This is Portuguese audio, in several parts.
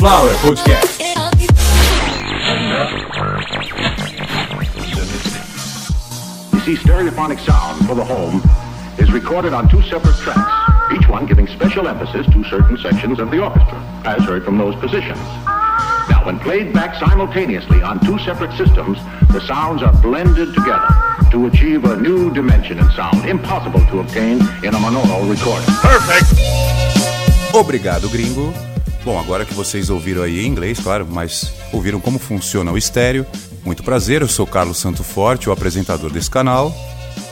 Sunflower Podcast. You see, stereophonic sound for the home is recorded on two separate tracks, each one giving special emphasis to certain sections of the orchestra, as heard from those positions. Now, when played back simultaneously on two separate systems, the sounds are blended together to achieve a new dimension in sound impossible to obtain in a monaural recording. Perfect! Obrigado, gringo. Bom, agora que vocês ouviram aí em inglês, claro, mas ouviram como funciona o estéreo. Muito prazer, eu sou Carlos Santo Forte, o apresentador desse canal,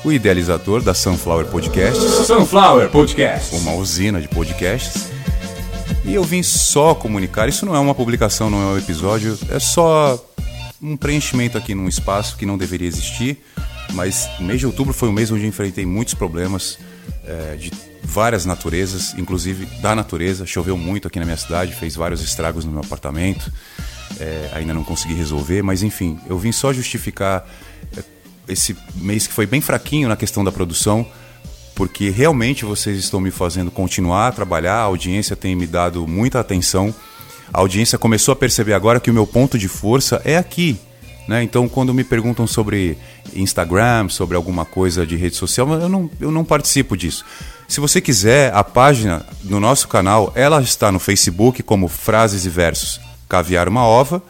o idealizador da Sunflower Podcasts, Sunflower Podcast. uma usina de podcasts. E eu vim só comunicar, isso não é uma publicação, não é um episódio, é só um preenchimento aqui num espaço que não deveria existir. Mas mês de outubro foi um mês onde eu enfrentei muitos problemas eh, de várias naturezas, inclusive da natureza. Choveu muito aqui na minha cidade, fez vários estragos no meu apartamento. Eh, ainda não consegui resolver, mas enfim, eu vim só justificar eh, esse mês que foi bem fraquinho na questão da produção, porque realmente vocês estão me fazendo continuar a trabalhar, a audiência tem me dado muita atenção. A audiência começou a perceber agora que o meu ponto de força é aqui. Né? Então, quando me perguntam sobre Instagram, sobre alguma coisa de rede social, eu não, eu não participo disso. Se você quiser, a página do nosso canal, ela está no Facebook como Frases e Versos Caviar uma Ova.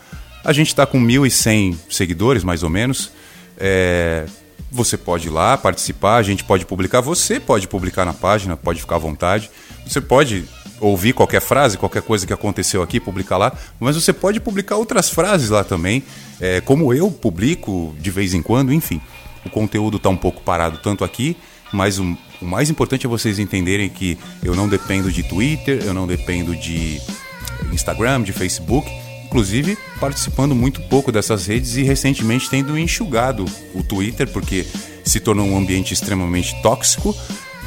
A gente está com 1.100 seguidores, mais ou menos. É, você pode ir lá participar, a gente pode publicar, você pode publicar na página, pode ficar à vontade. Você pode ouvir qualquer frase, qualquer coisa que aconteceu aqui, publicar lá, mas você pode publicar outras frases lá também, é, como eu publico de vez em quando, enfim. O conteúdo está um pouco parado tanto aqui, mas o, o mais importante é vocês entenderem que eu não dependo de Twitter, eu não dependo de Instagram, de Facebook, inclusive participando muito pouco dessas redes e recentemente tendo enxugado o Twitter porque se tornou um ambiente extremamente tóxico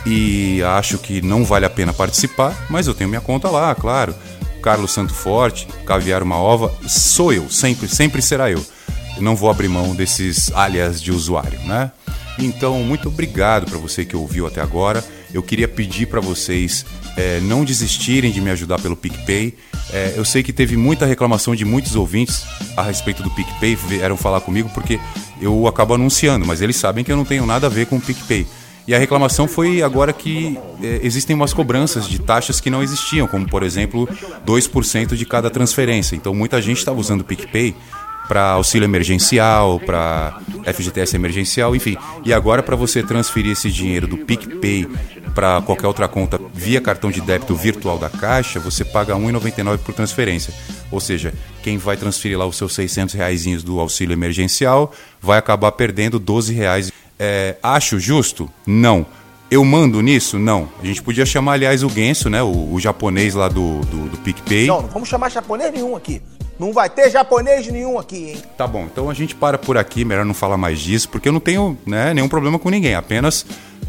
e acho que não vale a pena participar, mas eu tenho minha conta lá, claro. Carlos Santo Forte, Caviar uma Ova, sou eu, sempre, sempre será eu. Eu não vou abrir mão desses alias de usuário, né? Então, muito obrigado para você que ouviu até agora. Eu queria pedir para vocês é, não desistirem de me ajudar pelo PicPay. É, eu sei que teve muita reclamação de muitos ouvintes a respeito do PicPay, vieram falar comigo porque eu acabo anunciando, mas eles sabem que eu não tenho nada a ver com o PicPay. E a reclamação foi agora que é, existem umas cobranças de taxas que não existiam, como por exemplo 2% de cada transferência. Então muita gente estava usando o PicPay para auxílio emergencial, para FGTS emergencial, enfim. E agora para você transferir esse dinheiro do PicPay para qualquer outra conta via cartão de débito virtual da Caixa, você paga R$ 1,99 por transferência. Ou seja, quem vai transferir lá os seus 600 reais do auxílio emergencial vai acabar perdendo 12 reais. É, acho justo? Não. Eu mando nisso? Não. A gente podia chamar, aliás, o Genso, né? O, o japonês lá do, do, do PicPay. Não, não vamos chamar japonês nenhum aqui. Não vai ter japonês nenhum aqui, hein? Tá bom, então a gente para por aqui, melhor não falar mais disso, porque eu não tenho né, nenhum problema com ninguém, apenas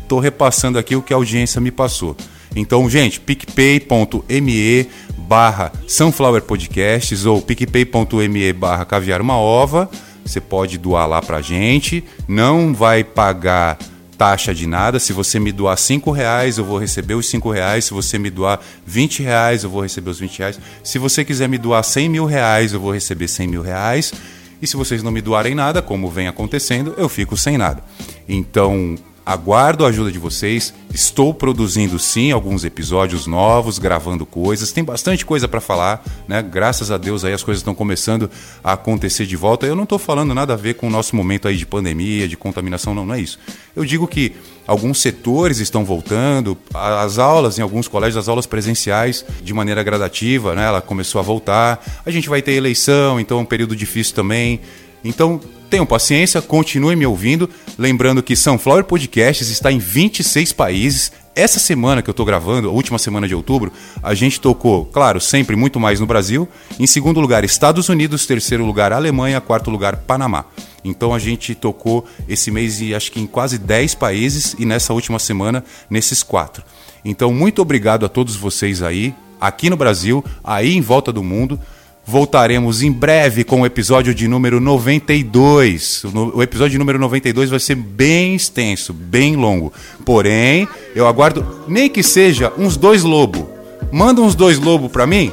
tô repassando aqui o que a audiência me passou. Então, gente, picpay.me barra Sunflower Podcasts ou picpay.me barra Caviar uma Ova. Você pode doar lá pra gente. Não vai pagar taxa de nada. Se você me doar 5 reais, eu vou receber os 5 reais. Se você me doar 20 reais, eu vou receber os 20 reais. Se você quiser me doar 100 mil reais, eu vou receber 100 mil reais. E se vocês não me doarem nada, como vem acontecendo, eu fico sem nada. Então, aguardo a ajuda de vocês. Estou produzindo sim alguns episódios novos, gravando coisas. Tem bastante coisa para falar, né? Graças a Deus aí as coisas estão começando a acontecer de volta. Eu não estou falando nada a ver com o nosso momento aí de pandemia, de contaminação, não, não é isso. Eu digo que alguns setores estão voltando, as aulas em alguns colégios, as aulas presenciais de maneira gradativa, né? Ela começou a voltar. A gente vai ter eleição, então é um período difícil também. Então, tenham paciência, continuem me ouvindo. Lembrando que Sunflower Podcasts está em 26 países. Essa semana que eu estou gravando, a última semana de outubro, a gente tocou, claro, sempre muito mais no Brasil. Em segundo lugar, Estados Unidos. Terceiro lugar, Alemanha. Quarto lugar, Panamá. Então a gente tocou esse mês e acho que em quase 10 países e nessa última semana nesses quatro. Então, muito obrigado a todos vocês aí, aqui no Brasil, aí em volta do mundo. Voltaremos em breve com o episódio de número 92. O, episódio de número 92 vai ser bem extenso, bem longo. Porém, eu aguardo nem que seja uns dois lobos. Manda uns dois lobos pra mim.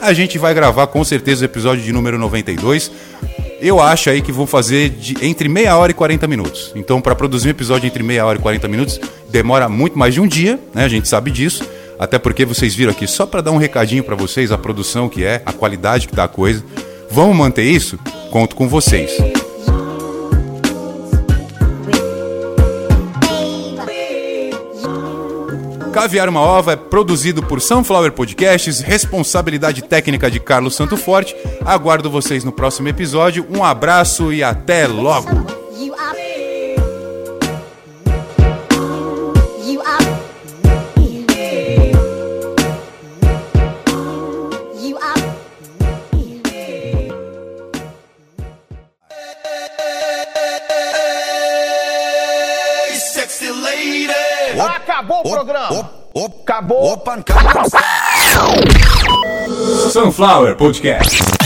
a gente vai gravar com certeza o episódio de número 92. Eu acho aí que vou fazer de, entre meia hora e 40 minutos. Então, para produzir um episódio entre meia hora e 40 minutos, demora muito mais de um dia, né? A gente sabe disso. Até porque vocês viram aqui, só para dar um recadinho para vocês, a produção que é, a qualidade que tá a coisa. Vamos manter isso? Conto com vocês. Caviar uma Ova é produzido por Sunflower Podcasts, responsabilidade técnica de Carlos Santo Forte. Aguardo vocês no próximo episódio. Um abraço e até logo! Sexy lady. Acabou o programa. Acabou. Opa. Sunflower Podcast.